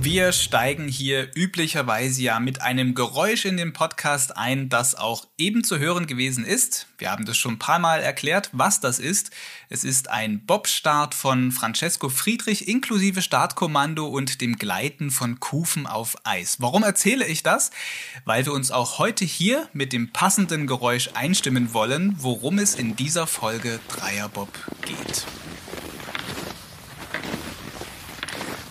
Wir steigen hier üblicherweise ja mit einem Geräusch in den Podcast ein, das auch eben zu hören gewesen ist. Wir haben das schon ein paar Mal erklärt, was das ist. Es ist ein Bobstart von Francesco Friedrich inklusive Startkommando und dem Gleiten von Kufen auf Eis. Warum erzähle ich das? Weil wir uns auch heute hier mit dem passenden Geräusch einstimmen wollen, worum es in dieser Folge Dreierbob geht.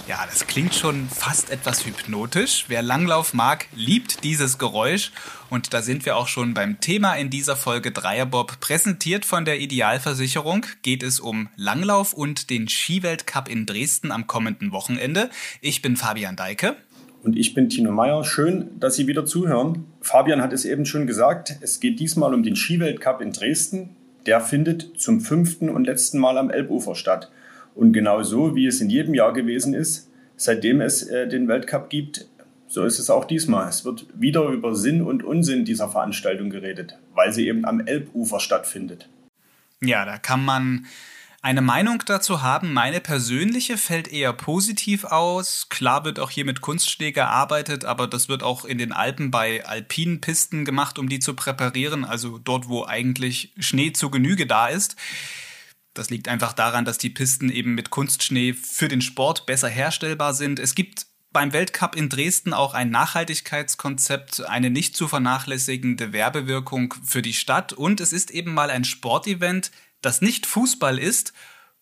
Ja, das klingt schon fast etwas hypnotisch. Wer Langlauf mag, liebt dieses Geräusch. Und da sind wir auch schon beim Thema in dieser Folge Dreierbob. Präsentiert von der Idealversicherung geht es um Langlauf und den Skiweltcup in Dresden am kommenden Wochenende. Ich bin Fabian Deike. Und ich bin Tino Meyer. Schön, dass Sie wieder zuhören. Fabian hat es eben schon gesagt. Es geht diesmal um den Skiweltcup in Dresden. Der findet zum fünften und letzten Mal am Elbufer statt. Und genau so, wie es in jedem Jahr gewesen ist, seitdem es äh, den Weltcup gibt, so ist es auch diesmal. Es wird wieder über Sinn und Unsinn dieser Veranstaltung geredet, weil sie eben am Elbufer stattfindet. Ja, da kann man eine Meinung dazu haben. Meine persönliche fällt eher positiv aus. Klar wird auch hier mit Kunstschnee gearbeitet, aber das wird auch in den Alpen bei alpinen Pisten gemacht, um die zu präparieren, also dort, wo eigentlich Schnee zu Genüge da ist. Das liegt einfach daran, dass die Pisten eben mit Kunstschnee für den Sport besser herstellbar sind. Es gibt beim Weltcup in Dresden auch ein Nachhaltigkeitskonzept, eine nicht zu vernachlässigende Werbewirkung für die Stadt und es ist eben mal ein Sportevent, das nicht Fußball ist,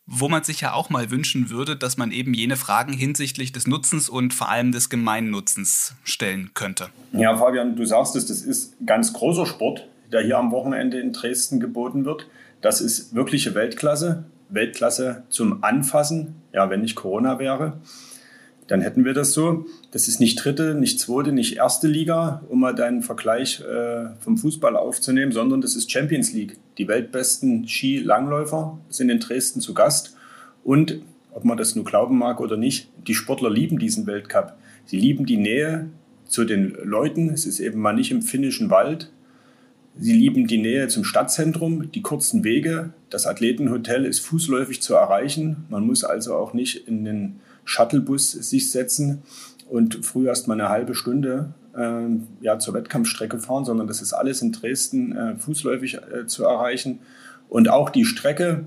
wo man sich ja auch mal wünschen würde, dass man eben jene Fragen hinsichtlich des Nutzens und vor allem des Gemeinnutzens stellen könnte. Ja, Fabian, du sagst es, das ist ganz großer Sport, der hier am Wochenende in Dresden geboten wird. Das ist wirkliche Weltklasse. Weltklasse zum Anfassen. Ja, wenn nicht Corona wäre, dann hätten wir das so. Das ist nicht dritte, nicht zweite, nicht erste Liga, um mal deinen Vergleich äh, vom Fußball aufzunehmen, sondern das ist Champions League. Die weltbesten Skilangläufer sind in Dresden zu Gast. Und, ob man das nur glauben mag oder nicht, die Sportler lieben diesen Weltcup. Sie lieben die Nähe zu den Leuten. Es ist eben mal nicht im finnischen Wald, Sie lieben die Nähe zum Stadtzentrum, die kurzen Wege. Das Athletenhotel ist fußläufig zu erreichen. Man muss also auch nicht in den Shuttlebus sich setzen und früh erst mal eine halbe Stunde äh, ja, zur Wettkampfstrecke fahren, sondern das ist alles in Dresden äh, fußläufig äh, zu erreichen. Und auch die Strecke,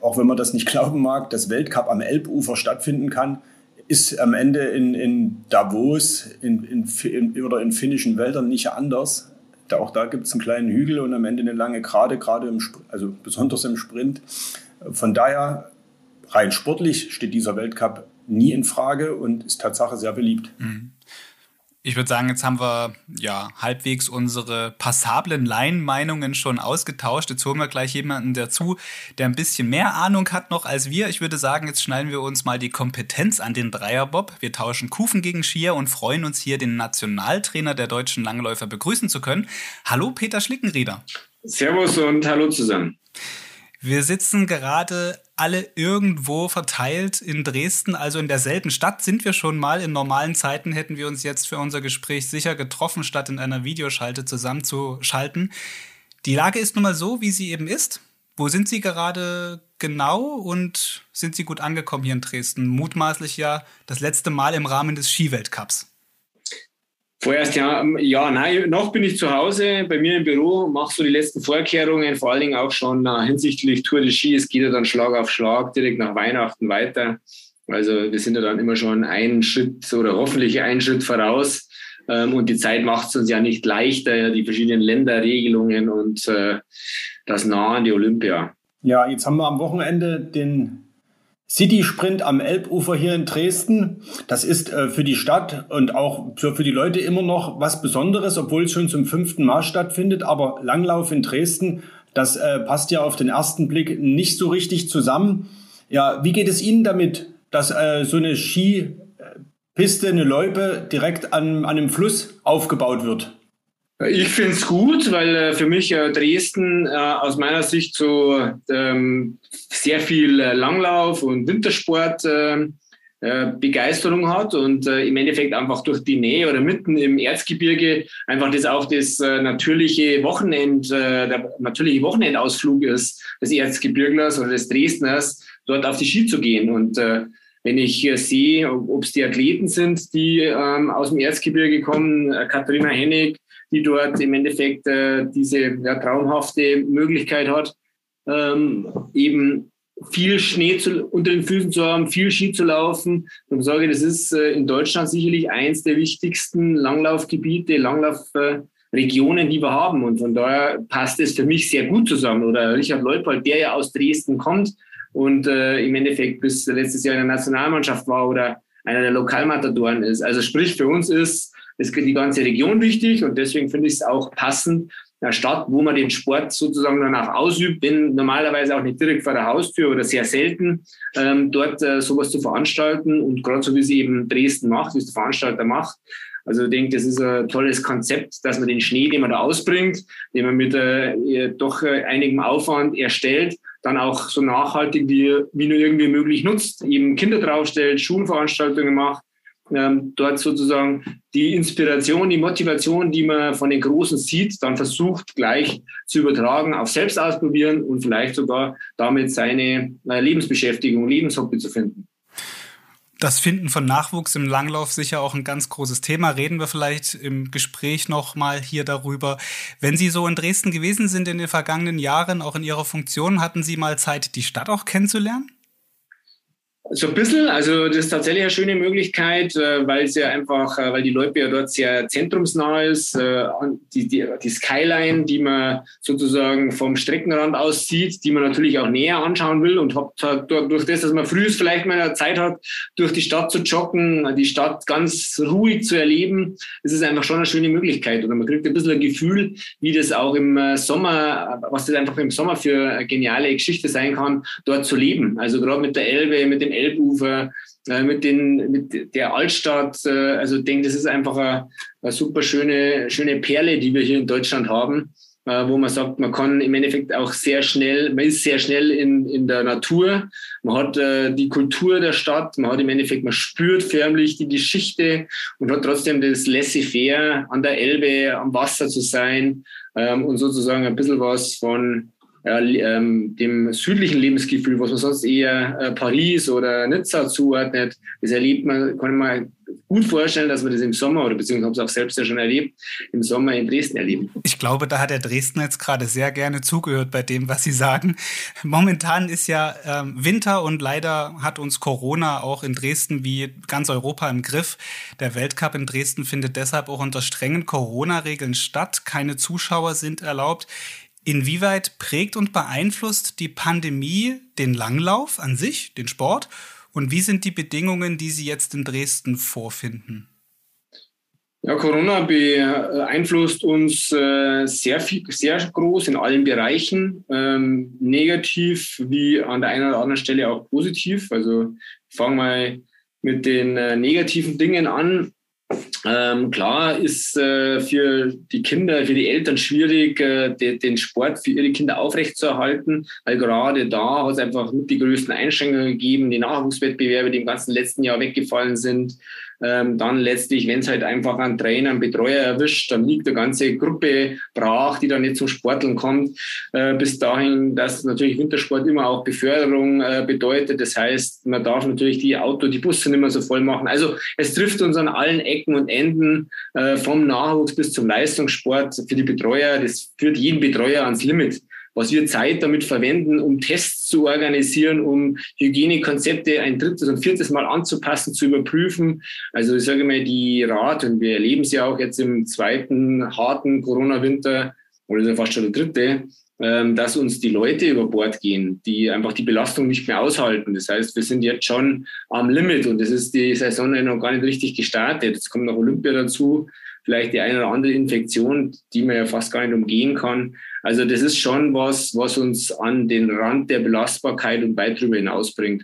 auch wenn man das nicht glauben mag, dass Weltcup am Elbufer stattfinden kann, ist am Ende in, in Davos in, in, in, oder in finnischen Wäldern nicht anders. Auch da gibt es einen kleinen Hügel und am Ende eine lange Gerade, gerade im, also besonders im Sprint. Von daher, rein sportlich steht dieser Weltcup nie in Frage und ist Tatsache sehr beliebt. Mhm. Ich würde sagen, jetzt haben wir ja halbwegs unsere passablen Laienmeinungen schon ausgetauscht. Jetzt holen wir gleich jemanden dazu, der ein bisschen mehr Ahnung hat noch als wir. Ich würde sagen, jetzt schneiden wir uns mal die Kompetenz an den Dreierbob. Wir tauschen Kufen gegen Skier und freuen uns hier, den Nationaltrainer der deutschen Langläufer begrüßen zu können. Hallo, Peter Schlickenrieder. Servus und hallo zusammen. Wir sitzen gerade alle irgendwo verteilt in Dresden, also in derselben Stadt sind wir schon mal. In normalen Zeiten hätten wir uns jetzt für unser Gespräch sicher getroffen, statt in einer Videoschalte zusammenzuschalten. Die Lage ist nun mal so, wie sie eben ist. Wo sind Sie gerade genau und sind Sie gut angekommen hier in Dresden? Mutmaßlich ja das letzte Mal im Rahmen des Skiweltcups. Vorerst ja, ja, nein, noch bin ich zu Hause bei mir im Büro, mache so die letzten Vorkehrungen, vor allen Dingen auch schon uh, hinsichtlich Tour de Ski. Es geht ja dann Schlag auf Schlag direkt nach Weihnachten weiter. Also wir sind ja dann immer schon einen Schritt oder hoffentlich einen Schritt voraus. Ähm, und die Zeit macht es uns ja nicht leichter, die verschiedenen Länderregelungen und äh, das Nahe der Olympia. Ja, jetzt haben wir am Wochenende den City Sprint am Elbufer hier in Dresden. Das ist äh, für die Stadt und auch für die Leute immer noch was Besonderes, obwohl es schon zum fünften Mal stattfindet. Aber Langlauf in Dresden, das äh, passt ja auf den ersten Blick nicht so richtig zusammen. Ja, wie geht es Ihnen damit, dass äh, so eine Skipiste, eine Loipe direkt an, an einem Fluss aufgebaut wird? Ich finde es gut, weil äh, für mich äh, Dresden äh, aus meiner Sicht so ähm, sehr viel äh, Langlauf und Wintersport ähm, äh, Begeisterung hat und äh, im Endeffekt einfach durch die Nähe oder mitten im Erzgebirge einfach das auch das natürliche Wochenend, der natürliche Wochenendausflug ist des Erzgebirglers oder des Dresdners dort auf die Ski zu gehen. Und äh, wenn ich äh, sehe, ob es die Athleten sind, die ähm, aus dem Erzgebirge kommen, äh, Katharina Hennig, die dort im Endeffekt äh, diese ja, traumhafte Möglichkeit hat, ähm, eben viel Schnee zu, unter den Füßen zu haben, viel Ski zu laufen. Und ich sage, das ist äh, in Deutschland sicherlich eins der wichtigsten Langlaufgebiete, Langlaufregionen, die wir haben. Und von daher passt es für mich sehr gut zusammen. Oder Richard Leupold, der ja aus Dresden kommt und äh, im Endeffekt bis letztes Jahr in der Nationalmannschaft war oder einer der Lokalmatadoren ist. Also sprich, für uns ist, ist die ganze Region wichtig und deswegen finde ich es auch passend, einer Stadt, wo man den Sport sozusagen dann auch ausübt, wenn normalerweise auch nicht direkt vor der Haustür oder sehr selten, ähm, dort äh, sowas zu veranstalten. Und gerade so wie sie eben Dresden macht, wie es der Veranstalter macht. Also ich denke, das ist ein tolles Konzept, dass man den Schnee, den man da ausbringt, den man mit äh, doch äh, einigem Aufwand erstellt, dann auch so nachhaltig wie, wie nur irgendwie möglich nutzt, eben Kinder draufstellt, Schulveranstaltungen macht, ähm, dort sozusagen die Inspiration, die Motivation, die man von den Großen sieht, dann versucht gleich zu übertragen, auf selbst ausprobieren und vielleicht sogar damit seine äh, Lebensbeschäftigung, Lebenshobby zu finden. Das Finden von Nachwuchs im Langlauf sicher auch ein ganz großes Thema. Reden wir vielleicht im Gespräch noch mal hier darüber. Wenn Sie so in Dresden gewesen sind in den vergangenen Jahren, auch in Ihrer Funktion, hatten Sie mal Zeit, die Stadt auch kennenzulernen? So ein bisschen, also das ist tatsächlich eine schöne Möglichkeit, äh, weil es ja einfach, äh, weil die Leute ja dort sehr zentrumsnah ist. Äh, die, die, die Skyline, die man sozusagen vom Streckenrand aus sieht, die man natürlich auch näher anschauen will und hat, durch das, dass man früh vielleicht mal Zeit hat, durch die Stadt zu joggen, die Stadt ganz ruhig zu erleben, ist es einfach schon eine schöne Möglichkeit. Oder man kriegt ein bisschen ein Gefühl, wie das auch im Sommer, was das einfach im Sommer für eine geniale Geschichte sein kann, dort zu leben. Also gerade mit der Elbe, mit dem Elbufer, äh, mit, den, mit der Altstadt. Äh, also ich denke, das ist einfach eine, eine, super schöne, schöne Perle, die wir hier in Deutschland haben, äh, wo man sagt, man kann im Endeffekt auch sehr schnell, man ist sehr schnell in, in der Natur, man hat die Kultur der Stadt, man hat im Endeffekt, man spürt förmlich die Geschichte und hat trotzdem das laissez-faire, an der Elbe, am Wasser zu sein ähm, und sozusagen ein bisschen was von äh, ähm, dem südlichen Lebensgefühl, was man sonst eher äh, Paris oder Nizza zuordnet, das erlebt man, kann man gut vorstellen, dass wir das im Sommer oder beziehungsweise auch selbst ja schon erlebt, im Sommer in Dresden erleben. Ich glaube, da hat der Dresden jetzt gerade sehr gerne zugehört bei dem, was Sie sagen. Momentan ist ja ähm, Winter und leider hat uns Corona auch in Dresden wie ganz Europa im Griff. Der Weltcup in Dresden findet deshalb auch unter strengen Corona-Regeln statt. Keine Zuschauer sind erlaubt. Inwieweit prägt und beeinflusst die Pandemie den Langlauf an sich, den Sport? Und wie sind die Bedingungen, die Sie jetzt in Dresden vorfinden? Ja, Corona beeinflusst uns äh, sehr, sehr groß in allen Bereichen, ähm, negativ wie an der einen oder anderen Stelle auch positiv. Also fangen wir mit den äh, negativen Dingen an. Ähm, klar ist äh, für die Kinder, für die Eltern schwierig, äh, de, den Sport für ihre Kinder aufrechtzuerhalten, weil gerade da hat es einfach mit die größten Einschränkungen gegeben, die Nachwuchswettbewerbe, die im ganzen letzten Jahr weggefallen sind. Ähm, dann letztlich, wenn es halt einfach einen Trainer, einen Betreuer erwischt, dann liegt eine ganze Gruppe brach, die dann nicht zum Sporteln kommt. Äh, bis dahin, dass natürlich Wintersport immer auch Beförderung äh, bedeutet. Das heißt, man darf natürlich die Auto, die Busse nicht mehr so voll machen. Also es trifft uns an allen Ecken und Enden, äh, vom Nachwuchs bis zum Leistungssport für die Betreuer. Das führt jeden Betreuer ans Limit was wir Zeit damit verwenden, um Tests zu organisieren, um Hygienekonzepte ein drittes und viertes Mal anzupassen, zu überprüfen. Also ich sage mal, die Rat, und wir erleben es ja auch jetzt im zweiten harten Corona-Winter, oder fast schon der dritte, ähm, dass uns die Leute über Bord gehen, die einfach die Belastung nicht mehr aushalten. Das heißt, wir sind jetzt schon am Limit und es ist die Saison noch gar nicht richtig gestartet. Jetzt kommt noch Olympia dazu vielleicht die eine oder andere Infektion, die man ja fast gar nicht umgehen kann. Also das ist schon was, was uns an den Rand der Belastbarkeit und weit darüber hinaus bringt.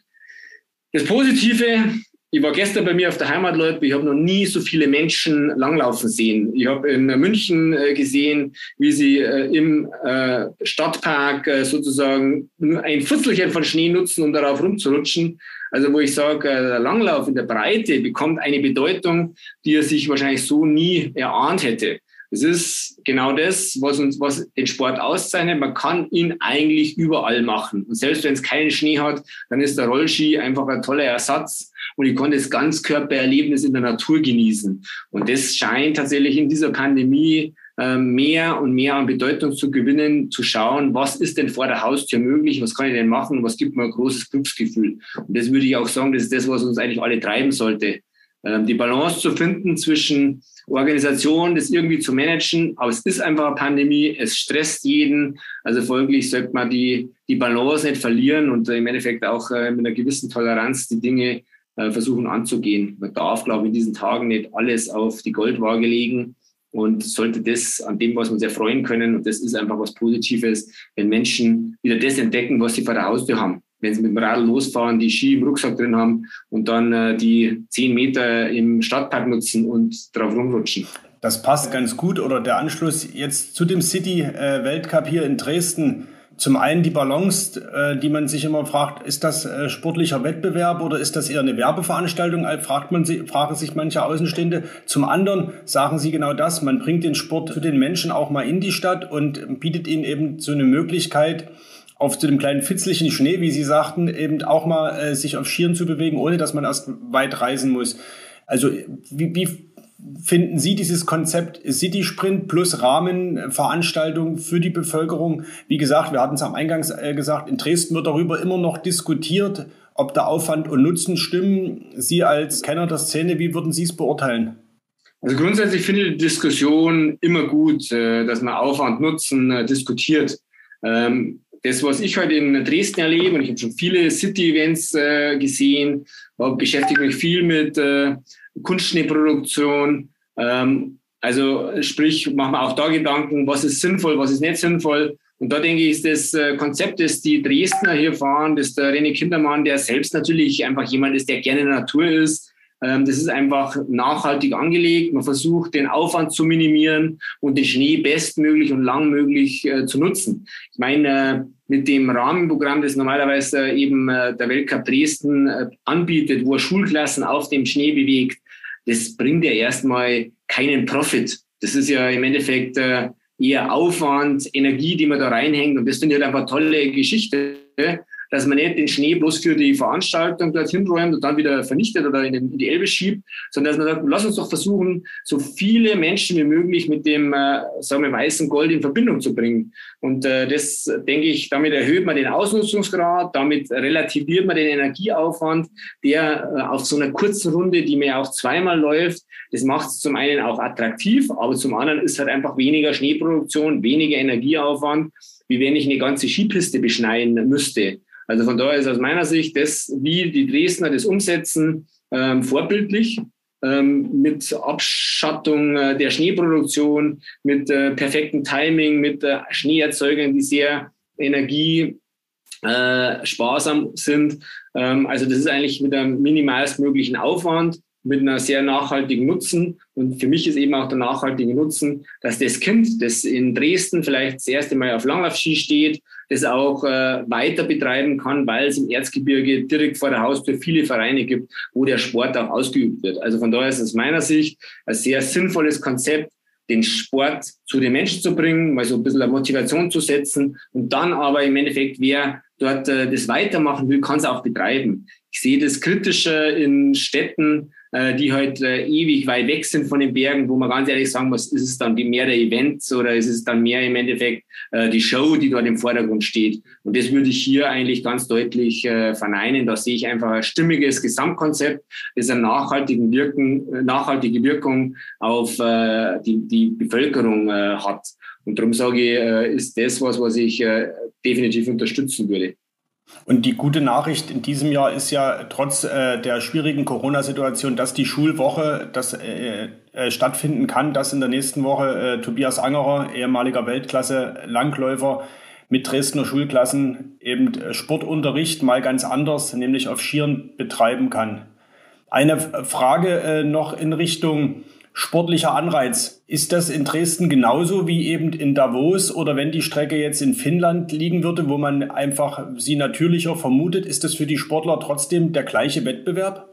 Das Positive, ich war gestern bei mir auf der Heimatleute, ich habe noch nie so viele Menschen langlaufen sehen. Ich habe in München äh, gesehen, wie sie äh, im äh, Stadtpark sozusagen ein Viertelchen von Schnee nutzen, um darauf rumzurutschen. Also wo ich sage, der Langlauf in der Breite bekommt eine Bedeutung, die er sich wahrscheinlich so nie erahnt hätte. Es ist genau das, was uns, was den Sport auszeichnet. Man kann ihn eigentlich überall machen. Und selbst wenn es keinen Schnee hat, dann ist der Rollski einfach ein toller Ersatz. Und ich konnte das Ganzkörpererlebnis in der Natur genießen. Und das scheint tatsächlich in dieser Pandemie ähm, mehr und mehr an Bedeutung zu gewinnen, zu schauen, was ist denn vor der Haustür möglich, was kann ich denn machen, was gibt mir ein großes Glücksgefühl. Und das würde ich auch sagen, das ist das, was uns eigentlich alle treiben sollte. Ähm, die Balance zu finden zwischen Organisation, das irgendwie zu managen, aber es ist einfach eine Pandemie, es stresst jeden, also folglich sollte man die, die Balance nicht verlieren und im Endeffekt auch äh, mit einer gewissen Toleranz die Dinge äh, versuchen anzugehen. Man darf, glaube ich, in diesen Tagen nicht alles auf die Goldwaage legen, und sollte das an dem, was wir uns erfreuen können, und das ist einfach was Positives, wenn Menschen wieder das entdecken, was sie vor der Haustür haben. Wenn sie mit dem Radl losfahren, die Ski im Rucksack drin haben und dann äh, die zehn Meter im Stadtpark nutzen und drauf rumrutschen. Das passt ganz gut. Oder der Anschluss jetzt zu dem City-Weltcup hier in Dresden zum einen die Balance, äh, die man sich immer fragt, ist das äh, sportlicher Wettbewerb oder ist das eher eine Werbeveranstaltung, fragt man sich, fragen sich manche Außenstehende. Zum anderen sagen sie genau das, man bringt den Sport zu den Menschen auch mal in die Stadt und bietet ihnen eben so eine Möglichkeit, auf zu dem kleinen fitzlichen Schnee, wie Sie sagten, eben auch mal äh, sich auf Skiern zu bewegen, ohne dass man erst weit reisen muss. Also wie, wie finden Sie dieses Konzept City Sprint plus Rahmenveranstaltung für die Bevölkerung? Wie gesagt, wir hatten es am Eingangs äh, gesagt, in Dresden wird darüber immer noch diskutiert, ob der Aufwand und Nutzen stimmen. Sie als Kenner der Szene, wie würden Sie es beurteilen? Also grundsätzlich finde ich die Diskussion immer gut, äh, dass man Aufwand, Nutzen äh, diskutiert. Ähm, das, was ich heute in Dresden erlebe, und ich habe schon viele City-Events gesehen, beschäftige mich viel mit Kunstschneeproduktion. Ähm, also sprich, machen wir auch da Gedanken, was ist sinnvoll, was ist nicht sinnvoll. Und da denke ich, ist das äh, Konzept, das die Dresdner hier fahren, das der René Kindermann, der selbst natürlich einfach jemand ist, der gerne in der Natur ist. Ähm, das ist einfach nachhaltig angelegt. Man versucht, den Aufwand zu minimieren und den Schnee bestmöglich und langmöglich äh, zu nutzen. Ich meine, äh, mit dem Rahmenprogramm, das normalerweise eben der Weltcup Dresden anbietet, wo er Schulklassen auf dem Schnee bewegt, das bringt ja erstmal keinen Profit. Das ist ja im Endeffekt äh, eher Aufwand, Energie, die man da reinhängt. Und das finde ich halt einfach tolle Geschichte, dass man nicht den Schnee bloß für die Veranstaltung dorthin räumt und dann wieder vernichtet oder in, die Elbe schiebt, sondern dass man sagt, lass uns doch versuchen, so viele Menschen wie möglich mit dem, äh, sagen wir, weißen Gold in Verbindung zu bringen. Und äh, das, denke ich, damit erhöht man den Ausnutzungsgrad, damit relativiert man den Energieaufwand, der äh, auf so einer kurzen Runde, die mir auch zweimal läuft, das macht es zum einen auch attraktiv, aber zum anderen ist halt einfach weniger Schneeproduktion, weniger Energieaufwand, wie wenn ich eine ganze Skipiste beschneien müsste. Also von daher ist aus meiner Sicht das, wie die Dresdner das umsetzen, ähm, vorbildlich. Ähm, mit Abschattung äh, der Schneeproduktion, mit äh, perfektem Timing, mit äh, Schneeerzeugern, die sehr energiesparsam äh, sind. Ähm, also das ist eigentlich mit einem minimalstmöglichen Aufwand mit einer sehr nachhaltigen Nutzen. Und für mich ist eben auch der nachhaltige Nutzen, dass das Kind, das in Dresden vielleicht das erste Mal auf Langlaufski steht, das auch äh, weiter betreiben kann, weil es im Erzgebirge direkt vor der Haustür viele Vereine gibt, wo der Sport auch ausgeübt wird. Also von daher ist es aus meiner Sicht ein sehr sinnvolles Konzept, den Sport zu den Menschen zu bringen, mal so ein bisschen eine Motivation zu setzen und dann aber im Endeffekt, wer dort äh, das weitermachen will, kann es auch betreiben. Ich sehe das Kritische in Städten, äh, die halt äh, ewig weit weg sind von den Bergen, wo man ganz ehrlich sagen muss, ist es dann mehr der Events oder ist es dann mehr im Endeffekt äh, die Show, die dort im Vordergrund steht. Und das würde ich hier eigentlich ganz deutlich äh, verneinen. Da sehe ich einfach ein stimmiges Gesamtkonzept, das eine nachhaltigen Wirken, äh, nachhaltige Wirkung auf äh, die, die Bevölkerung äh, hat. Und darum sage ich, äh, ist das was, was ich äh, definitiv unterstützen würde. Und die gute Nachricht in diesem Jahr ist ja trotz äh, der schwierigen Corona-Situation, dass die Schulwoche das, äh, äh, stattfinden kann, dass in der nächsten Woche äh, Tobias Angerer, ehemaliger Weltklasse-Langläufer, mit Dresdner Schulklassen eben äh, Sportunterricht mal ganz anders, nämlich auf Skiern betreiben kann. Eine Frage äh, noch in Richtung sportlicher Anreiz. Ist das in Dresden genauso wie eben in Davos oder wenn die Strecke jetzt in Finnland liegen würde, wo man einfach sie natürlicher vermutet, ist das für die Sportler trotzdem der gleiche Wettbewerb?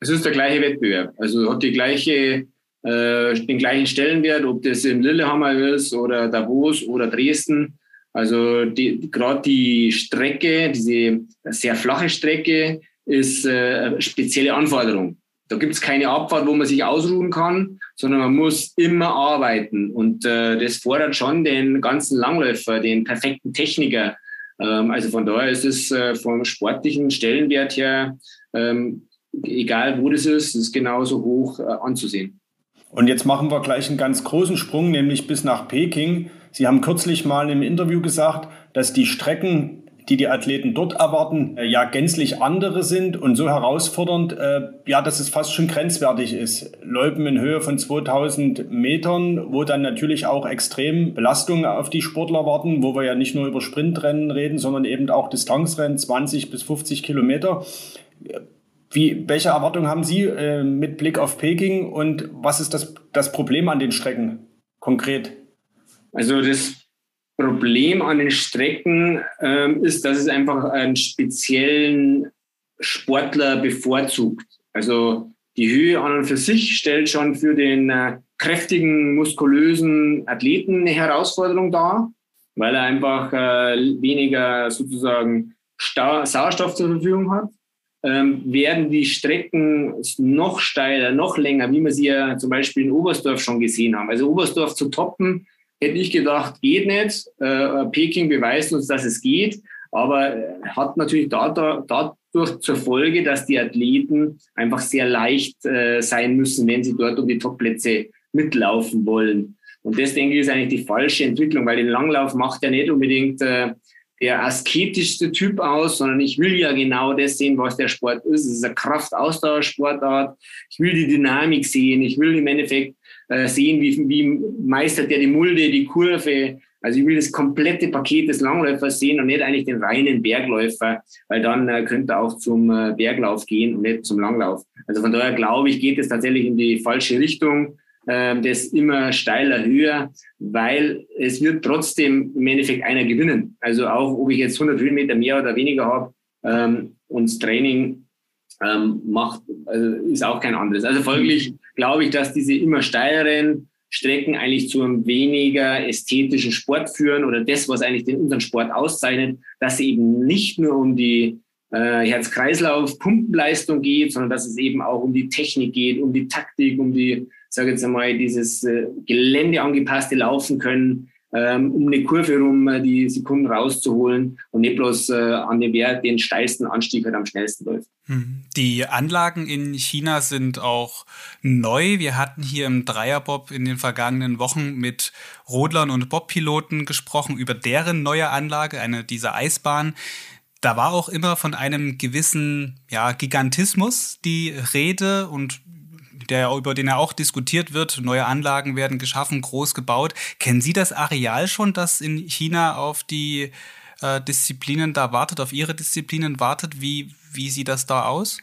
Es ist der gleiche Wettbewerb. Also hat die gleiche äh, den gleichen Stellenwert, ob das in Lillehammer ist oder Davos oder Dresden. Also gerade die Strecke, diese sehr flache Strecke, ist äh, eine spezielle Anforderung. Da gibt es keine Abfahrt, wo man sich ausruhen kann, sondern man muss immer arbeiten. Und äh, das fordert schon den ganzen Langläufer, den perfekten Techniker. Ähm, also von daher ist es äh, vom sportlichen Stellenwert her, ähm, egal wo das ist, ist genauso hoch äh, anzusehen. Und jetzt machen wir gleich einen ganz großen Sprung, nämlich bis nach Peking. Sie haben kürzlich mal im Interview gesagt, dass die Strecken, die die Athleten dort erwarten, äh, ja gänzlich andere sind und so herausfordernd, äh, ja, dass es fast schon grenzwertig ist. Loipen in Höhe von 2000 Metern, wo dann natürlich auch extrem Belastungen auf die Sportler warten, wo wir ja nicht nur über Sprintrennen reden, sondern eben auch Distanzrennen, 20 bis 50 Kilometer. Wie, welche Erwartungen haben Sie äh, mit Blick auf Peking und was ist das, das Problem an den Strecken konkret? Also das Problem an den Strecken ähm, ist, dass es einfach einen speziellen Sportler bevorzugt. Also die Höhe an und für sich stellt schon für den äh, kräftigen, muskulösen Athleten eine Herausforderung dar, weil er einfach äh, weniger sozusagen Stau Sauerstoff zur Verfügung hat ähm, werden die Strecken noch steiler, noch länger, wie wir sie ja zum Beispiel in Oberstdorf schon gesehen haben. Also Oberstdorf zu toppen, hätte ich gedacht, geht nicht. Äh, Peking beweist uns, dass es geht, aber hat natürlich dadurch zur Folge, dass die Athleten einfach sehr leicht äh, sein müssen, wenn sie dort um die Topplätze mitlaufen wollen. Und das, denke ich, ist eigentlich die falsche Entwicklung, weil den Langlauf macht ja nicht unbedingt äh, der asketischste Typ aus, sondern ich will ja genau das sehen, was der Sport ist. Es ist eine Kraftausdauersportart. Ich will die Dynamik sehen. Ich will im Endeffekt äh, sehen, wie, wie meistert der die Mulde, die Kurve. Also ich will das komplette Paket des Langläufers sehen und nicht eigentlich den reinen Bergläufer, weil dann äh, könnte er auch zum äh, Berglauf gehen und nicht zum Langlauf. Also von daher glaube ich, geht es tatsächlich in die falsche Richtung äh, das immer steiler höher, weil es wird trotzdem im Endeffekt einer gewinnen. Also auch, ob ich jetzt 100 Höhenmeter mehr oder weniger habe ähm, und das Training ähm, macht, also ist auch kein anderes. Also folglich glaube ich, dass diese immer steileren Strecken eigentlich zu einem weniger ästhetischen Sport führen oder das, was eigentlich den, unseren Sport auszeichnet, dass sie eben nicht nur um die äh, Herz-Kreislauf-Pumpenleistung geht, sondern dass es eben auch um die Technik geht, um die Taktik, um die sage jetzt einmal, dieses äh, geländeangepasste Laufen können, ähm, um eine Kurve rum äh, die Sekunden rauszuholen und nicht bloß äh, an dem Wert den steilsten Anstieg halt am schnellsten läuft. Hm. Die Anlagen in China sind auch neu. Wir hatten hier im Dreierbob in den vergangenen Wochen mit Rodlern und Bobpiloten gesprochen über deren neue Anlage, eine dieser Eisbahn. Da war auch immer von einem gewissen ja, Gigantismus die Rede und der, über den ja auch diskutiert wird. Neue Anlagen werden geschaffen, groß gebaut. Kennen Sie das Areal schon, das in China auf die äh, Disziplinen da wartet, auf Ihre Disziplinen wartet? Wie, wie sieht das da aus?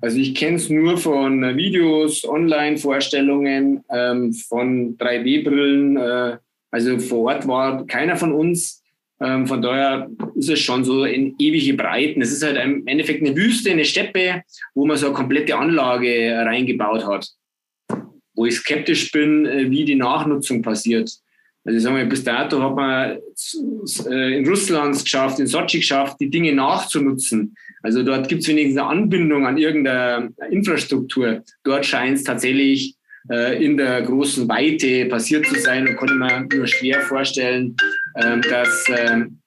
Also ich kenne es nur von Videos, Online-Vorstellungen, ähm, von 3D-Brillen. Äh, also vor Ort war keiner von uns. Ähm, von daher ist es schon so in ewige Breiten. Es ist halt im Endeffekt eine Wüste, eine Steppe, wo man so eine komplette Anlage reingebaut hat. Wo ich skeptisch bin, äh, wie die Nachnutzung passiert. Also ich sage mal, bis dato hat man äh, in Russland geschafft, in Sochi geschafft, die Dinge nachzunutzen. Also dort gibt es wenigstens eine Anbindung an irgendeine Infrastruktur. Dort scheint es tatsächlich in der großen Weite passiert zu sein und konnte man nur schwer vorstellen, ähm, dass ähm,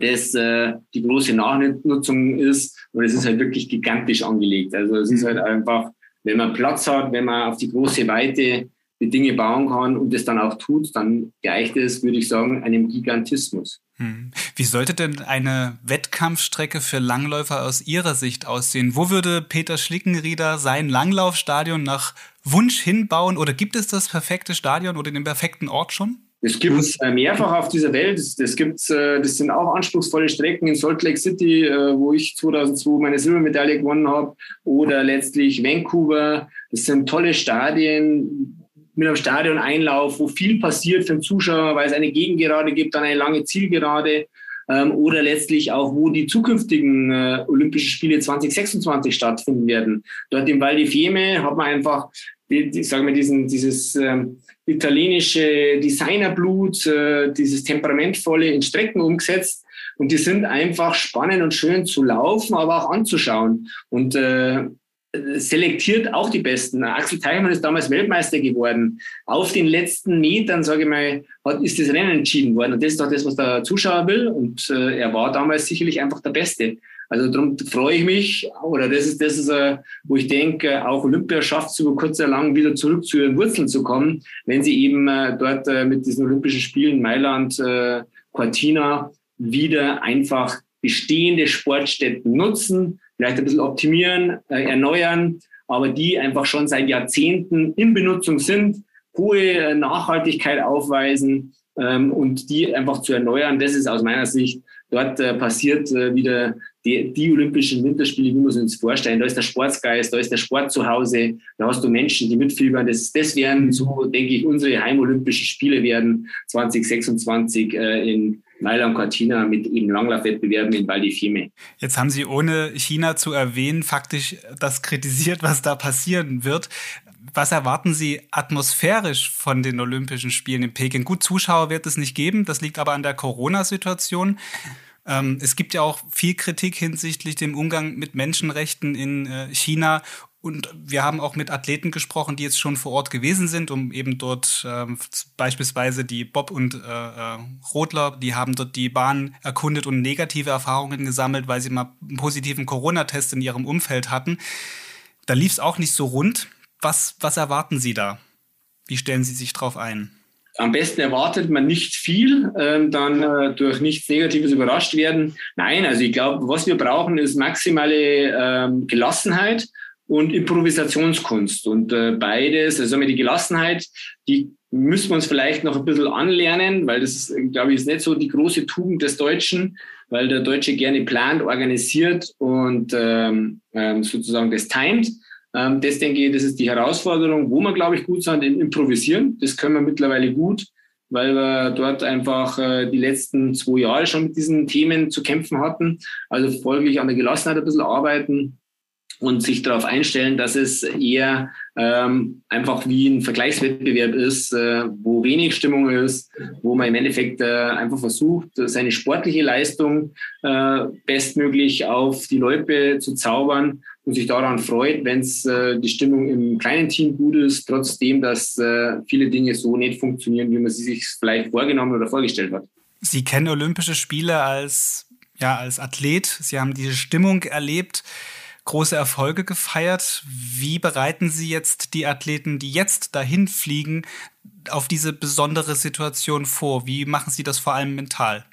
das äh, die große Nachnutzung ist. Und es ist halt wirklich gigantisch angelegt. Also es ist halt einfach, wenn man Platz hat, wenn man auf die große Weite die Dinge bauen kann und das dann auch tut, dann gleicht es, würde ich sagen, einem Gigantismus. Hm. Wie sollte denn eine Wettkampfstrecke für Langläufer aus Ihrer Sicht aussehen? Wo würde Peter Schlickenrieder sein Langlaufstadion nach Wunsch hinbauen oder gibt es das perfekte Stadion oder den perfekten Ort schon? Das gibt es äh, mehrfach auf dieser Welt. Das, gibt's, äh, das sind auch anspruchsvolle Strecken in Salt Lake City, äh, wo ich 2002 meine Silbermedaille gewonnen habe, oder letztlich Vancouver. Das sind tolle Stadien mit einem Stadioneinlauf, wo viel passiert für den Zuschauer, weil es eine Gegengerade gibt, dann eine lange Zielgerade ähm, oder letztlich auch, wo die zukünftigen Olympischen Spiele 2026 stattfinden werden. Dort im Val di Fiemme hat man einfach die, die, sagen wir, diesen, dieses ähm, italienische Designerblut, äh, dieses temperamentvolle in Strecken umgesetzt. Und die sind einfach spannend und schön zu laufen, aber auch anzuschauen. Und äh, selektiert auch die Besten. Axel Teichmann ist damals Weltmeister geworden. Auf den letzten Metern, sage ich mal, hat, ist das Rennen entschieden worden. Und das ist doch das, was der Zuschauer will. Und äh, er war damals sicherlich einfach der Beste. Also darum freue ich mich, oder das ist das, ist, äh, wo ich denke, auch Olympia schafft es über kurz oder lang wieder zurück zu ihren Wurzeln zu kommen, wenn sie eben äh, dort äh, mit diesen Olympischen Spielen Mailand, Cortina wieder einfach bestehende Sportstätten nutzen, vielleicht ein bisschen optimieren, erneuern, aber die einfach schon seit Jahrzehnten in Benutzung sind, hohe Nachhaltigkeit aufweisen ähm, und die einfach zu erneuern. Das ist aus meiner Sicht dort äh, passiert äh, wieder die, die Olympischen Winterspiele, wie wir uns vorstellen. Da ist der Sportsgeist, da ist der Sport zu Hause, da hast du Menschen, die mitfiebern. Das, das werden so, denke ich, unsere Heimolympischen Spiele werden 2026 äh, in Mailand Cortina mit eben Langlaufwettbewerben in Val di Fiemme. Jetzt haben Sie ohne China zu erwähnen faktisch das kritisiert, was da passieren wird. Was erwarten Sie atmosphärisch von den Olympischen Spielen in Peking? Gut, Zuschauer wird es nicht geben, das liegt aber an der Corona-Situation. Ähm, es gibt ja auch viel Kritik hinsichtlich dem Umgang mit Menschenrechten in äh, China und wir haben auch mit Athleten gesprochen, die jetzt schon vor Ort gewesen sind, um eben dort ähm, beispielsweise die Bob und äh, äh, Rodler, die haben dort die Bahn erkundet und negative Erfahrungen gesammelt, weil sie mal einen positiven Corona-Test in ihrem Umfeld hatten. Da lief es auch nicht so rund. Was, was erwarten Sie da? Wie stellen Sie sich darauf ein? Am besten erwartet man nicht viel, ähm, dann äh, durch nichts Negatives überrascht werden. Nein, also ich glaube, was wir brauchen, ist maximale ähm, Gelassenheit und Improvisationskunst. Und äh, beides, also die Gelassenheit, die müssen wir uns vielleicht noch ein bisschen anlernen, weil das, glaube ich, ist nicht so die große Tugend des Deutschen, weil der Deutsche gerne plant, organisiert und ähm, ähm, sozusagen das timet. Ähm, das denke ich, das ist die Herausforderung, wo wir, glaube ich, gut sind im Improvisieren. Das können wir mittlerweile gut, weil wir dort einfach äh, die letzten zwei Jahre schon mit diesen Themen zu kämpfen hatten. Also folglich an der Gelassenheit ein bisschen arbeiten und sich darauf einstellen, dass es eher ähm, einfach wie ein Vergleichswettbewerb ist, äh, wo wenig Stimmung ist, wo man im Endeffekt äh, einfach versucht, seine sportliche Leistung äh, bestmöglich auf die Leute zu zaubern und sich daran freut, wenn es äh, die Stimmung im kleinen Team gut ist, trotzdem, dass äh, viele Dinge so nicht funktionieren, wie man sie sich vielleicht vorgenommen oder vorgestellt hat. Sie kennen Olympische Spiele als ja als Athlet. Sie haben diese Stimmung erlebt große Erfolge gefeiert. Wie bereiten Sie jetzt die Athleten, die jetzt dahin fliegen, auf diese besondere Situation vor? Wie machen Sie das vor allem mental?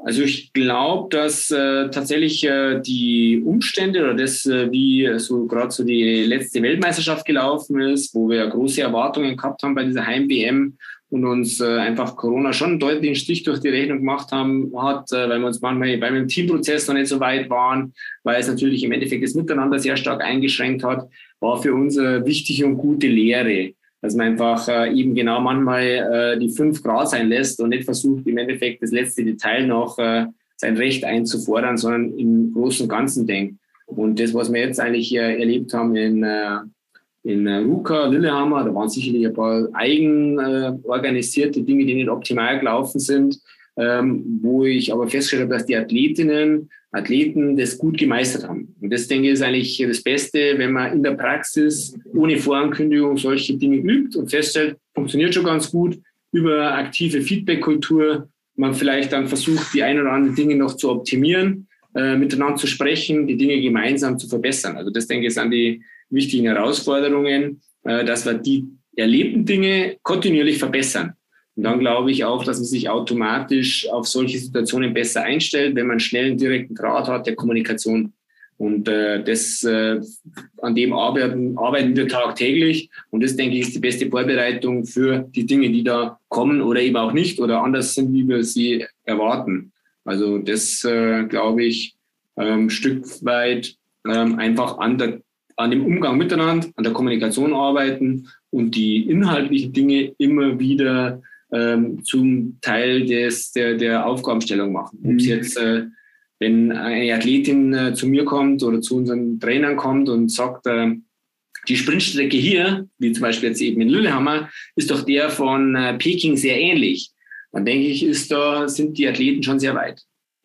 Also ich glaube, dass äh, tatsächlich äh, die Umstände oder das, äh, wie so gerade so die letzte Weltmeisterschaft gelaufen ist, wo wir große Erwartungen gehabt haben bei dieser Heim-WM und uns äh, einfach Corona schon einen deutlichen Stich durch die Rechnung gemacht haben, hat, äh, weil wir uns manchmal beim im Teamprozess noch nicht so weit waren, weil es natürlich im Endeffekt das Miteinander sehr stark eingeschränkt hat, war für uns eine wichtige und gute Lehre. Dass man einfach äh, eben genau manchmal äh, die fünf Grad sein lässt und nicht versucht, im Endeffekt das letzte Detail noch äh, sein Recht einzufordern, sondern im Großen und Ganzen denkt. Und das, was wir jetzt eigentlich äh, erlebt haben in äh, in äh, Ruka, Lillehammer, da waren sicherlich ein paar eigen äh, Dinge, die nicht optimal gelaufen sind, ähm, wo ich aber festgestellt habe, dass die Athletinnen, Athleten das gut gemeistert haben. Und das, denke ich, ist eigentlich das Beste, wenn man in der Praxis ohne Vorankündigung solche Dinge übt und feststellt, funktioniert schon ganz gut, über aktive Feedback-Kultur man vielleicht dann versucht, die ein oder anderen Dinge noch zu optimieren, äh, miteinander zu sprechen, die Dinge gemeinsam zu verbessern. Also das, denke ich, sind die wichtigen Herausforderungen, äh, dass wir die erlebten Dinge kontinuierlich verbessern. Und dann glaube ich auch, dass man sich automatisch auf solche Situationen besser einstellt, wenn man schnell einen direkten Draht hat der Kommunikation. Und äh, das, äh, an dem arbeiten, arbeiten wir tagtäglich. Und das, denke ich, ist die beste Vorbereitung für die Dinge, die da kommen oder eben auch nicht oder anders sind, wie wir sie erwarten. Also das, äh, glaube ich, ähm, Stück weit ähm, einfach an der an dem Umgang miteinander, an der Kommunikation arbeiten und die inhaltlichen Dinge immer wieder ähm, zum Teil des, der, der Aufgabenstellung machen. Ob es mhm. jetzt, äh, wenn eine Athletin äh, zu mir kommt oder zu unseren Trainern kommt und sagt, äh, Die Sprintstrecke hier, wie zum Beispiel jetzt eben in Lillehammer, ist doch der von äh, Peking sehr ähnlich. Dann denke ich, ist da, sind die Athleten schon sehr weit.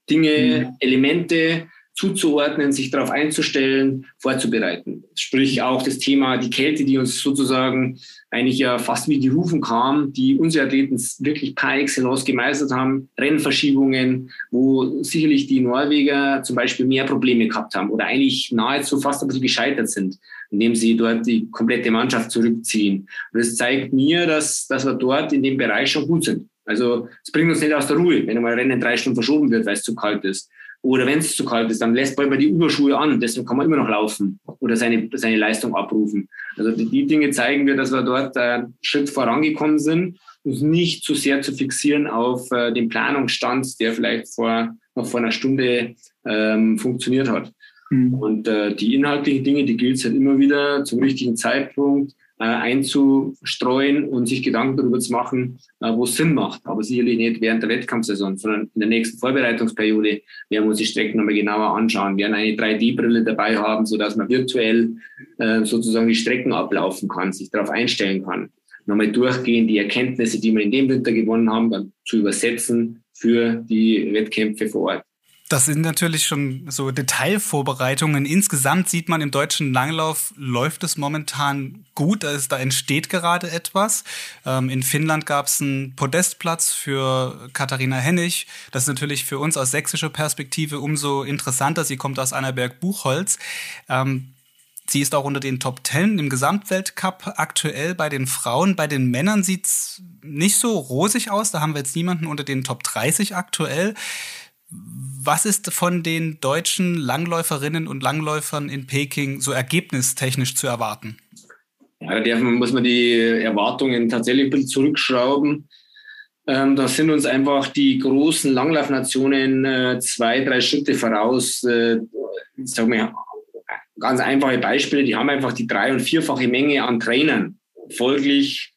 Dinge, mhm. Elemente zuzuordnen, sich darauf einzustellen, vorzubereiten. Sprich auch das Thema, die Kälte, die uns sozusagen eigentlich ja fast wie gerufen kam, die unsere Athleten wirklich par excellence gemeistert haben, Rennverschiebungen, wo sicherlich die Norweger zum Beispiel mehr Probleme gehabt haben oder eigentlich nahezu fast ein bisschen gescheitert sind, indem sie dort die komplette Mannschaft zurückziehen. Und das zeigt mir, dass, dass wir dort in dem Bereich schon gut sind. Also es bringt uns nicht aus der Ruhe, wenn einmal Rennen drei Stunden verschoben wird, weil es zu kalt ist. Oder wenn es zu kalt ist, dann lässt man immer die Überschuhe an. Deswegen kann man immer noch laufen oder seine, seine Leistung abrufen. Also die, die Dinge zeigen wir, dass wir dort äh, einen Schritt vorangekommen sind, uns nicht zu sehr zu fixieren auf äh, den Planungsstand, der vielleicht vor, noch vor einer Stunde ähm, funktioniert hat. Mhm. Und äh, die inhaltlichen Dinge, die gilt es halt immer wieder zum richtigen Zeitpunkt einzustreuen und sich Gedanken darüber zu machen, äh, wo es Sinn macht. Aber sicherlich nicht während der Wettkampfsaison, sondern in der nächsten Vorbereitungsperiode werden wir uns die Strecken nochmal genauer anschauen. Wir werden eine 3D-Brille dabei haben, sodass man virtuell äh, sozusagen die Strecken ablaufen kann, sich darauf einstellen kann. Nochmal durchgehen, die Erkenntnisse, die wir in dem Winter gewonnen haben, dann zu übersetzen für die Wettkämpfe vor Ort. Das sind natürlich schon so Detailvorbereitungen. Insgesamt sieht man im deutschen Langlauf läuft es momentan gut. Da, ist, da entsteht gerade etwas. Ähm, in Finnland gab es einen Podestplatz für Katharina Hennig. Das ist natürlich für uns aus sächsischer Perspektive umso interessanter. Sie kommt aus Annaberg-Buchholz. Ähm, Sie ist auch unter den Top Ten im Gesamtweltcup aktuell bei den Frauen. Bei den Männern sieht's nicht so rosig aus. Da haben wir jetzt niemanden unter den Top 30 aktuell. Was ist von den deutschen Langläuferinnen und Langläufern in Peking so ergebnistechnisch zu erwarten? Ja, da muss man die Erwartungen tatsächlich ein bisschen zurückschrauben. Ähm, da sind uns einfach die großen Langlaufnationen äh, zwei, drei Schritte voraus. Äh, ich sag mal, ganz einfache Beispiele, die haben einfach die drei- und vierfache Menge an Trainern. Folglich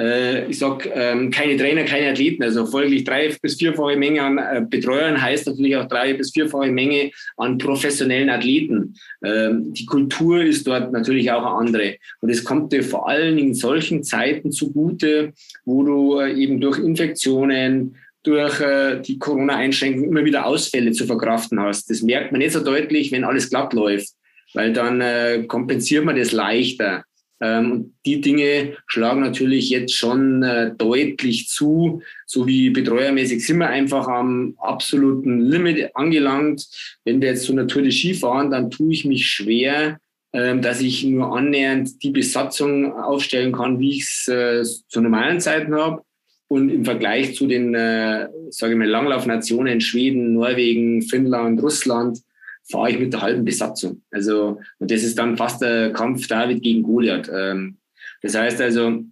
äh, ich sag ähm, keine Trainer, keine Athleten. Also folglich drei bis vierfache Menge an äh, Betreuern heißt natürlich auch drei bis vierfache Menge an professionellen Athleten. Ähm, die Kultur ist dort natürlich auch eine andere. Und es kommt dir vor allem in solchen Zeiten zugute, wo du äh, eben durch Infektionen, durch äh, die Corona-Einschränkungen immer wieder Ausfälle zu verkraften hast. Das merkt man nicht so deutlich, wenn alles glatt läuft, weil dann äh, kompensiert man das leichter. Ähm, die Dinge schlagen natürlich jetzt schon äh, deutlich zu. So wie betreuermäßig sind wir einfach am absoluten Limit angelangt. Wenn wir jetzt zu einer Tour de Ski fahren, dann tue ich mich schwer, ähm, dass ich nur annähernd die Besatzung aufstellen kann, wie ich es äh, zu normalen Zeiten habe. Und im Vergleich zu den, äh, sage ich mal, Langlaufnationen Schweden, Norwegen, Finnland, Russland, fahre ich mit der halben Besatzung. Also, und das ist dann fast der Kampf David gegen Goliath. Ähm, das heißt also,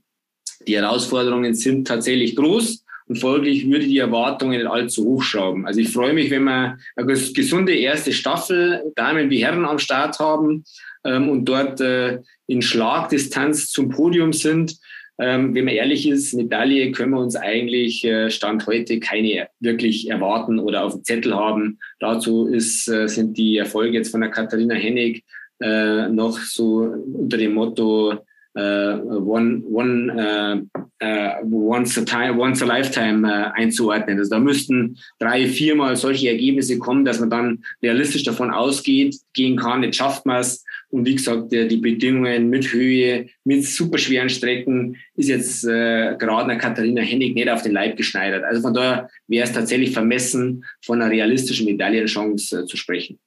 die Herausforderungen sind tatsächlich groß und folglich würde die Erwartungen allzu hochschrauben. Also ich freue mich, wenn wir eine gesunde erste Staffel Damen wie Herren am Start haben ähm, und dort äh, in Schlagdistanz zum Podium sind ähm, wenn man ehrlich ist, Medaille können wir uns eigentlich äh, Stand heute keine wirklich erwarten oder auf dem Zettel haben. Dazu ist, äh, sind die Erfolge jetzt von der Katharina Hennig äh, noch so unter dem Motto one, one, äh, äh, once, a time, once a lifetime äh, einzuordnen. Also da müssten drei, viermal solche Ergebnisse kommen, dass man dann realistisch davon ausgeht, gehen kann, jetzt schafft man es und wie gesagt, die Bedingungen mit Höhe, mit superschweren Strecken ist jetzt äh, gerade einer Katharina Hennig nicht auf den Leib geschneidert. Also von daher wäre es tatsächlich vermessen, von einer realistischen Medaillenchance äh, zu sprechen.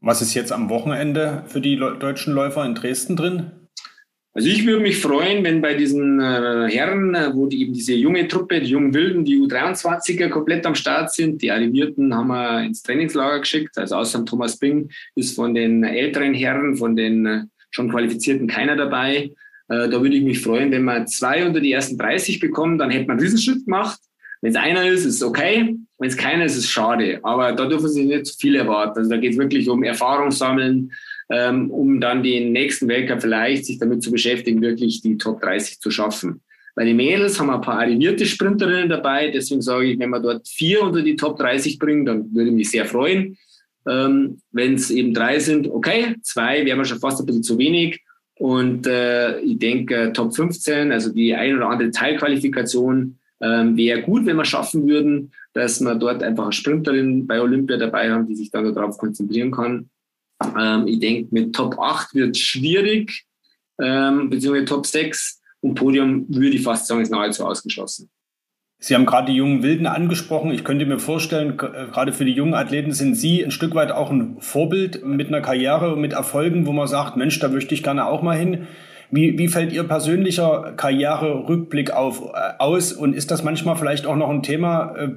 Was ist jetzt am Wochenende für die deutschen Läufer in Dresden drin? Also ich würde mich freuen, wenn bei diesen äh, Herren, äh, wo die eben diese junge Truppe, die jungen Wilden, die U23er komplett am Start sind, die Arrivierten haben wir ins Trainingslager geschickt. Also außer Thomas Bing ist von den älteren Herren, von den äh, schon Qualifizierten keiner dabei. Äh, da würde ich mich freuen, wenn wir zwei unter die ersten 30 bekommen, dann hätte man einen Riesenschritt gemacht. Wenn es einer ist, ist es okay. Wenn es keiner ist, ist es schade. Aber da dürfen Sie nicht zu viel erwarten. Also da geht es wirklich um Erfahrung sammeln, ähm, um dann den nächsten Weltcup vielleicht sich damit zu beschäftigen, wirklich die Top 30 zu schaffen. Bei den Mädels haben wir ein paar arrivierte Sprinterinnen dabei, deswegen sage ich, wenn wir dort vier unter die Top 30 bringen, dann würde ich mich sehr freuen. Ähm, wenn es eben drei sind, okay, zwei wären wir schon fast ein bisschen zu wenig. Und äh, ich denke, Top 15, also die ein oder andere Teilqualifikation, ähm, wäre gut, wenn wir schaffen würden, dass wir dort einfach eine Sprinterin bei Olympia dabei haben, die sich dann darauf konzentrieren kann. Ähm, ich denke, mit Top 8 wird es schwierig, ähm, beziehungsweise Top 6 und Podium würde ich fast sagen, ist nahezu ausgeschlossen. Sie haben gerade die jungen Wilden angesprochen. Ich könnte mir vorstellen, äh, gerade für die jungen Athleten sind Sie ein Stück weit auch ein Vorbild mit einer Karriere und mit Erfolgen, wo man sagt, Mensch, da möchte ich gerne auch mal hin. Wie, wie fällt Ihr persönlicher Karriererückblick auf, äh, aus und ist das manchmal vielleicht auch noch ein Thema äh,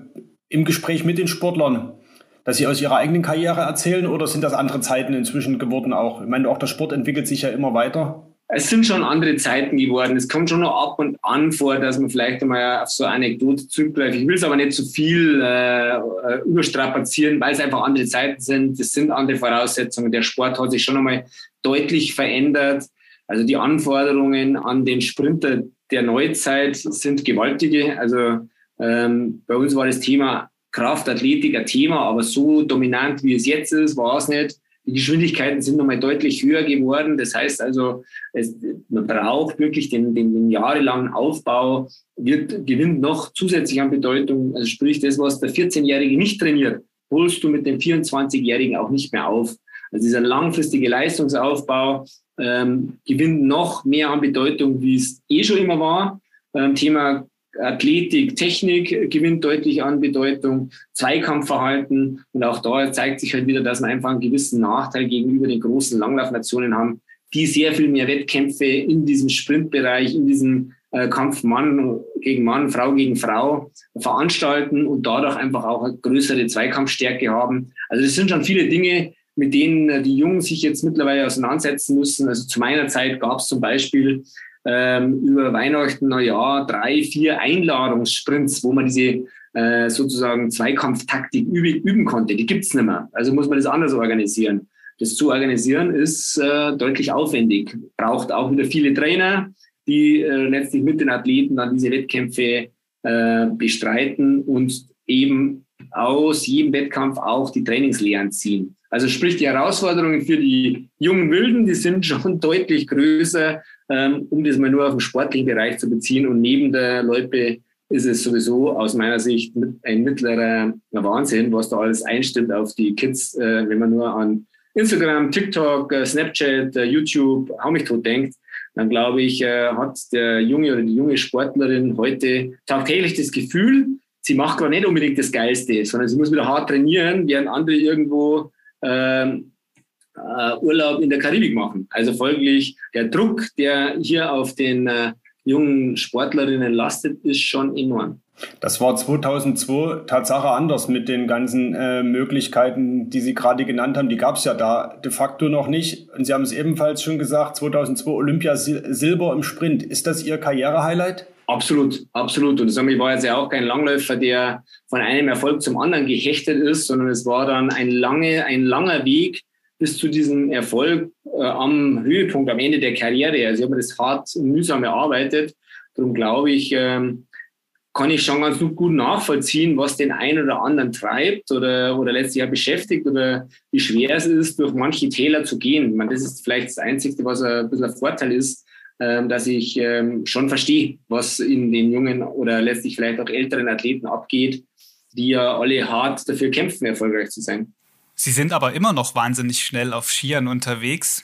im Gespräch mit den Sportlern, dass Sie aus Ihrer eigenen Karriere erzählen oder sind das andere Zeiten inzwischen geworden auch? Ich meine, auch der Sport entwickelt sich ja immer weiter es sind schon andere Zeiten geworden. Es kommt schon noch ab und an vor, dass man vielleicht einmal auf so eine Anekdote zurückgreift. Ich will es aber nicht zu so viel äh, äh, überstrapazieren, weil es einfach andere Zeiten sind. Es sind andere Voraussetzungen. Der Sport hat sich schon einmal deutlich verändert. Also die Anforderungen an den Sprinter der Neuzeit sind gewaltige. Also ähm, bei uns war das Thema Kraftathletik ein Thema, aber so dominant wie es jetzt ist, war es nicht. Die Geschwindigkeiten sind nochmal deutlich höher geworden. Das heißt also, es, man braucht wirklich den, den, den jahrelangen Aufbau, wird, gewinnt noch zusätzlich an Bedeutung. Also sprich, das, was der 14-Jährige nicht trainiert, holst du mit dem 24-Jährigen auch nicht mehr auf. Also dieser langfristige Leistungsaufbau ähm, gewinnt noch mehr an Bedeutung, wie es eh schon immer war. Ähm, Thema Athletik, Technik gewinnt deutlich an Bedeutung, Zweikampfverhalten und auch da zeigt sich halt wieder, dass wir einfach einen gewissen Nachteil gegenüber den großen Langlaufnationen haben, die sehr viel mehr Wettkämpfe in diesem Sprintbereich, in diesem äh, Kampf Mann gegen Mann, Frau gegen Frau veranstalten und dadurch einfach auch eine größere Zweikampfstärke haben. Also das sind schon viele Dinge, mit denen die Jungen sich jetzt mittlerweile auseinandersetzen müssen. Also zu meiner Zeit gab es zum Beispiel ähm, über Weihnachten, Neujahr drei, vier Einladungssprints, wo man diese äh, sozusagen Zweikampftaktik üben, üben konnte. Die gibt's nicht mehr. Also muss man das anders organisieren. Das zu organisieren ist äh, deutlich aufwendig. Braucht auch wieder viele Trainer, die äh, letztlich mit den Athleten dann diese Wettkämpfe äh, bestreiten und eben aus jedem Wettkampf auch die Trainingslehren ziehen. Also sprich, die Herausforderungen für die jungen Wilden, die sind schon deutlich größer, ähm, um das mal nur auf den sportlichen Bereich zu beziehen. Und neben der Loipe ist es sowieso aus meiner Sicht ein mittlerer Wahnsinn, was da alles einstimmt auf die Kids, äh, wenn man nur an Instagram, TikTok, äh, Snapchat, äh, YouTube, hau mich tot denkt, dann glaube ich, hat der junge oder die junge Sportlerin heute tagtäglich das Gefühl, sie macht gar nicht unbedingt das Geilste, sondern sie muss wieder hart trainieren, während andere irgendwo ähm, äh, Urlaub in der Karibik machen. Also folglich der Druck, der hier auf den äh, jungen Sportlerinnen lastet, ist schon enorm. Das war 2002 Tatsache anders mit den ganzen äh, Möglichkeiten, die Sie gerade genannt haben. Die gab es ja da de facto noch nicht. Und Sie haben es ebenfalls schon gesagt, 2002 Olympia Silber im Sprint. Ist das Ihr Karrierehighlight? Absolut, absolut. Und ich war jetzt ja auch kein Langläufer, der von einem Erfolg zum anderen gehechtet ist, sondern es war dann ein, lange, ein langer Weg bis zu diesem Erfolg äh, am Höhepunkt, am Ende der Karriere. Also ich habe mir das hart und mühsam erarbeitet. Darum glaube ich, ähm, kann ich schon ganz gut nachvollziehen, was den einen oder anderen treibt oder, oder letztlich auch beschäftigt oder wie schwer es ist, durch manche Täler zu gehen. Ich meine, das ist vielleicht das Einzige, was ein bisschen ein Vorteil ist, dass ich ähm, schon verstehe, was in den jungen oder letztlich vielleicht auch älteren Athleten abgeht, die ja alle hart dafür kämpfen, erfolgreich zu sein. Sie sind aber immer noch wahnsinnig schnell auf Skiern unterwegs.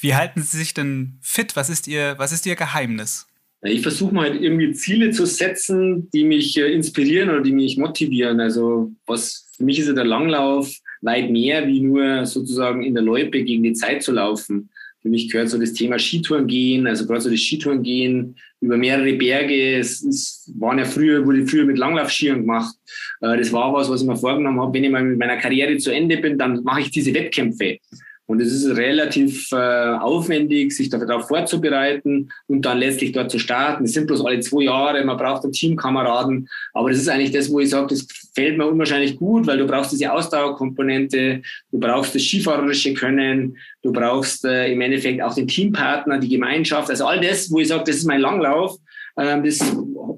Wie halten Sie sich denn fit? Was ist Ihr, was ist Ihr Geheimnis? Ich versuche mal halt irgendwie Ziele zu setzen, die mich äh, inspirieren oder die mich motivieren. Also was für mich ist ja der Langlauf weit mehr wie nur sozusagen in der Loipe gegen die Zeit zu laufen. Für mich gehört so das Thema Skitouren gehen, also gerade so das Skitouren gehen über mehrere Berge. Es, es waren ja früher, wurde früher mit Langlaufskiern gemacht. Äh, das war was, was ich mir vorgenommen habe. Wenn ich mal mit meiner Karriere zu Ende bin, dann mache ich diese Wettkämpfe. Und es ist relativ äh, aufwendig, sich darauf vorzubereiten und dann letztlich dort zu starten. Es sind bloß alle zwei Jahre, man braucht einen Teamkameraden. Aber das ist eigentlich das, wo ich sage, das fällt mir unwahrscheinlich gut, weil du brauchst diese Ausdauerkomponente, du brauchst das skifahrerische Können, du brauchst äh, im Endeffekt auch den Teampartner, die Gemeinschaft. Also all das, wo ich sage, das ist mein Langlauf. Ähm, das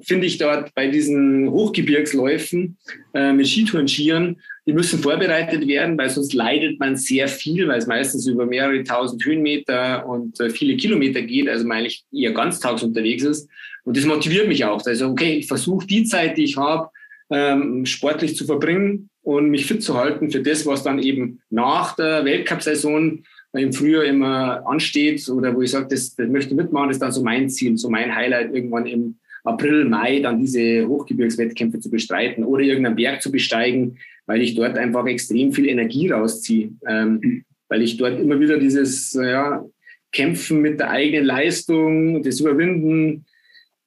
finde ich dort bei diesen Hochgebirgsläufen äh, mit Skitouren-Skiern, die müssen vorbereitet werden, weil sonst leidet man sehr viel, weil es meistens über mehrere tausend Höhenmeter und äh, viele Kilometer geht, also man eigentlich eher ganztags unterwegs ist. Und das motiviert mich auch. Also, okay, ich versuche die Zeit, die ich habe, ähm, sportlich zu verbringen und mich fit zu halten für das, was dann eben nach der Weltcup-Saison im Frühjahr immer ansteht oder wo ich sage, das, das möchte ich mitmachen, das ist dann so mein Ziel, so mein Highlight, irgendwann im April, Mai dann diese Hochgebirgswettkämpfe zu bestreiten oder irgendeinen Berg zu besteigen, weil ich dort einfach extrem viel Energie rausziehe, ähm, weil ich dort immer wieder dieses ja, Kämpfen mit der eigenen Leistung, das Überwinden,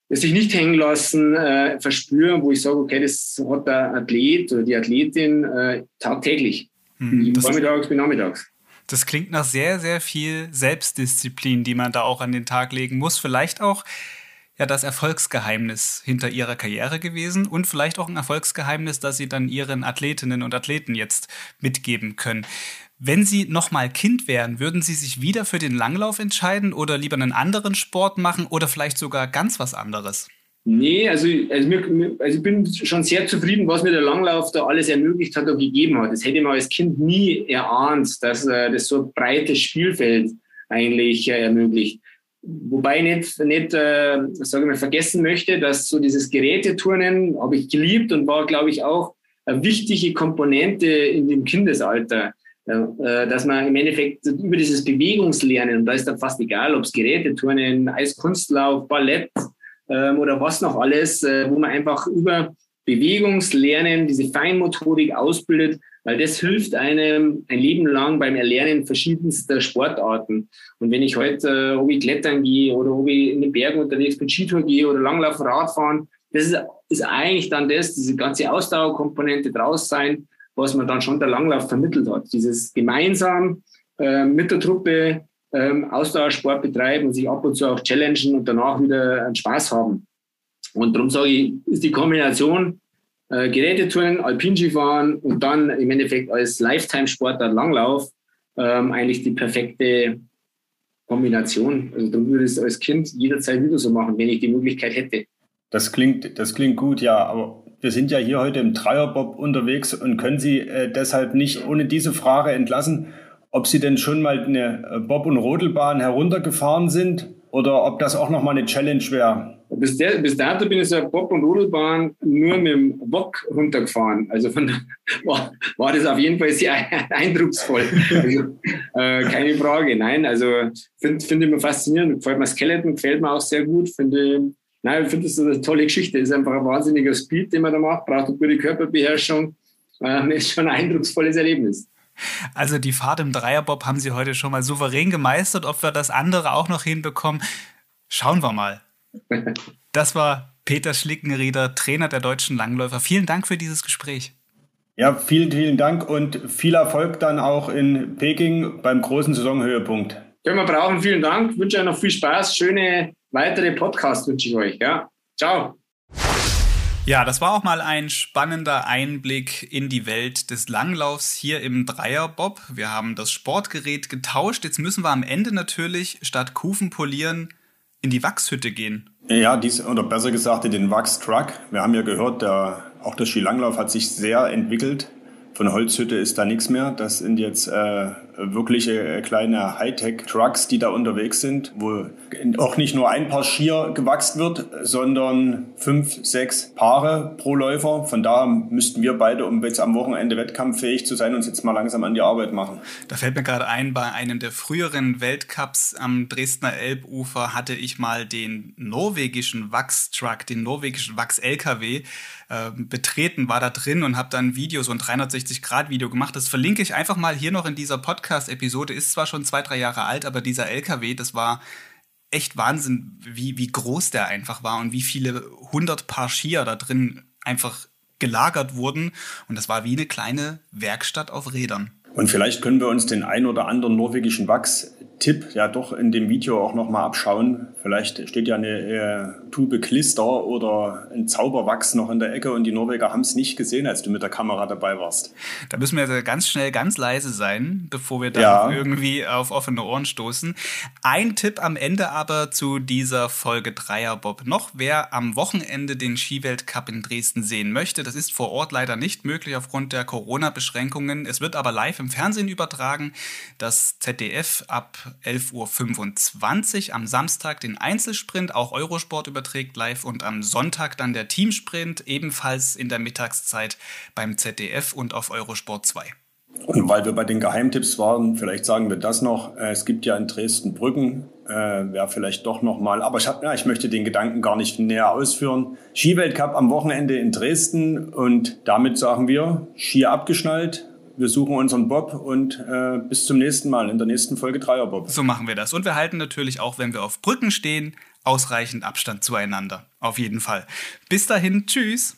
das sich nicht hängen lassen, äh, verspüren, wo ich sage, okay, das hat der Athlet oder die Athletin äh, tagtäglich, hm, vormittags bis nachmittags. Das klingt nach sehr, sehr viel Selbstdisziplin, die man da auch an den Tag legen muss. Vielleicht auch ja das Erfolgsgeheimnis hinter ihrer Karriere gewesen und vielleicht auch ein Erfolgsgeheimnis, das sie dann ihren Athletinnen und Athleten jetzt mitgeben können. Wenn Sie nochmal Kind wären, würden Sie sich wieder für den Langlauf entscheiden oder lieber einen anderen Sport machen oder vielleicht sogar ganz was anderes? Nee, also, also, mir, also ich bin schon sehr zufrieden, was mir der Langlauf da alles ermöglicht hat und gegeben hat. Das hätte man als Kind nie erahnt, dass äh, das so ein breites Spielfeld eigentlich äh, ermöglicht. Wobei ich nicht, nicht äh, sage ich mal, vergessen möchte, dass so dieses Geräteturnen habe ich geliebt und war, glaube ich, auch eine wichtige Komponente in dem Kindesalter. Äh, dass man im Endeffekt über dieses Bewegungslernen, und da ist dann fast egal, ob es Geräteturnen, Eiskunstlauf, Ballett ähm, oder was noch alles, äh, wo man einfach über Bewegungslernen diese Feinmotorik ausbildet, weil das hilft einem ein Leben lang beim Erlernen verschiedenster Sportarten. Und wenn ich heute, äh, ob ich klettern gehe oder ob ich in den Bergen unterwegs bin, Skitour gehe oder Langlauf, Radfahren, das ist, ist eigentlich dann das, diese ganze Ausdauerkomponente draus sein, was man dann schon der Langlauf vermittelt hat. Dieses gemeinsam äh, mit der Truppe ähm, Ausdauersport betreiben und sich ab und zu auch challengen und danach wieder einen Spaß haben. Und darum sage ich, ist die Kombination äh, Gerätetouren, Alpinskifahren und dann im Endeffekt als Lifetime-Sportler Langlauf ähm, eigentlich die perfekte Kombination. Also dann würde ich es als Kind jederzeit wieder so machen, wenn ich die Möglichkeit hätte. Das klingt, das klingt gut, ja, aber wir sind ja hier heute im Dreierbob unterwegs und können Sie äh, deshalb nicht ohne diese Frage entlassen, ob Sie denn schon mal eine äh, Bob- und Rodelbahn heruntergefahren sind oder ob das auch nochmal eine Challenge wäre. Bis, der, bis dato bin ich eine Bob- und Rodelbahn nur mit dem Wok runtergefahren. Also von, war, war das auf jeden Fall sehr eindrucksvoll. Also, äh, keine Frage. Nein, also finde find ich mir faszinierend. Gefällt mir Skeleton, gefällt mir auch sehr gut. Finde Nein, ich finde das eine tolle Geschichte. Ist einfach ein wahnsinniger Speed, den man da macht, braucht eine gute Körperbeherrschung. Ähm, ist schon ein eindrucksvolles Erlebnis. Also die Fahrt im Dreierbob haben Sie heute schon mal souverän gemeistert. Ob wir das andere auch noch hinbekommen, schauen wir mal. Das war Peter Schlickenrieder, Trainer der deutschen Langläufer. Vielen Dank für dieses Gespräch. Ja, vielen, vielen Dank und viel Erfolg dann auch in Peking beim großen Saisonhöhepunkt. Können wir brauchen. Vielen Dank. Ich wünsche euch noch viel Spaß. Schöne weitere Podcast wünsche ich euch. Ja, ciao. Ja, das war auch mal ein spannender Einblick in die Welt des Langlaufs hier im Dreierbob. Wir haben das Sportgerät getauscht. Jetzt müssen wir am Ende natürlich statt Kufen polieren in die Wachshütte gehen. Ja, dies, oder besser gesagt in den Wachstruck. Wir haben ja gehört, der, auch der Skilanglauf hat sich sehr entwickelt. Von Holzhütte ist da nichts mehr. Das sind jetzt äh, wirkliche äh, kleine Hightech-Trucks, die da unterwegs sind, wo auch nicht nur ein Paar Skier gewachst wird, sondern fünf, sechs Paare pro Läufer. Von daher müssten wir beide, um jetzt am Wochenende wettkampffähig zu sein, uns jetzt mal langsam an die Arbeit machen. Da fällt mir gerade ein, bei einem der früheren Weltcups am Dresdner Elbufer hatte ich mal den norwegischen Wachstruck, den norwegischen Wachs-LKW äh, betreten, war da drin und habe dann Videos und 360-Grad-Video gemacht. Das verlinke ich einfach mal hier noch in dieser Podcast Podcast-Episode ist zwar schon zwei, drei Jahre alt, aber dieser LKW, das war echt Wahnsinn, wie, wie groß der einfach war und wie viele hundert Paar Skier da drin einfach gelagert wurden. Und das war wie eine kleine Werkstatt auf Rädern. Und vielleicht können wir uns den ein oder anderen norwegischen Wachs Tipp ja doch in dem Video auch nochmal abschauen. Vielleicht steht ja eine äh, Tube Klister oder ein Zauberwachs noch in der Ecke und die Norweger haben es nicht gesehen, als du mit der Kamera dabei warst. Da müssen wir ganz schnell ganz leise sein, bevor wir da ja. irgendwie auf offene Ohren stoßen. Ein Tipp am Ende aber zu dieser Folge Dreier Bob noch. Wer am Wochenende den Skiweltcup in Dresden sehen möchte, das ist vor Ort leider nicht möglich aufgrund der Corona-Beschränkungen. Es wird aber live im Fernsehen übertragen. Das ZDF ab 11.25 Uhr am Samstag den Einzelsprint, auch Eurosport überträgt live und am Sonntag dann der Teamsprint, ebenfalls in der Mittagszeit beim ZDF und auf Eurosport 2. Und weil wir bei den Geheimtipps waren, vielleicht sagen wir das noch. Äh, es gibt ja in Dresden Brücken, äh, wäre vielleicht doch nochmal, aber ich, hab, ja, ich möchte den Gedanken gar nicht näher ausführen. Skiweltcup am Wochenende in Dresden und damit sagen wir, Ski abgeschnallt, wir suchen unseren Bob und äh, bis zum nächsten Mal in der nächsten Folge Dreier Bob. So machen wir das. Und wir halten natürlich auch, wenn wir auf Brücken stehen, ausreichend Abstand zueinander. Auf jeden Fall. Bis dahin, tschüss.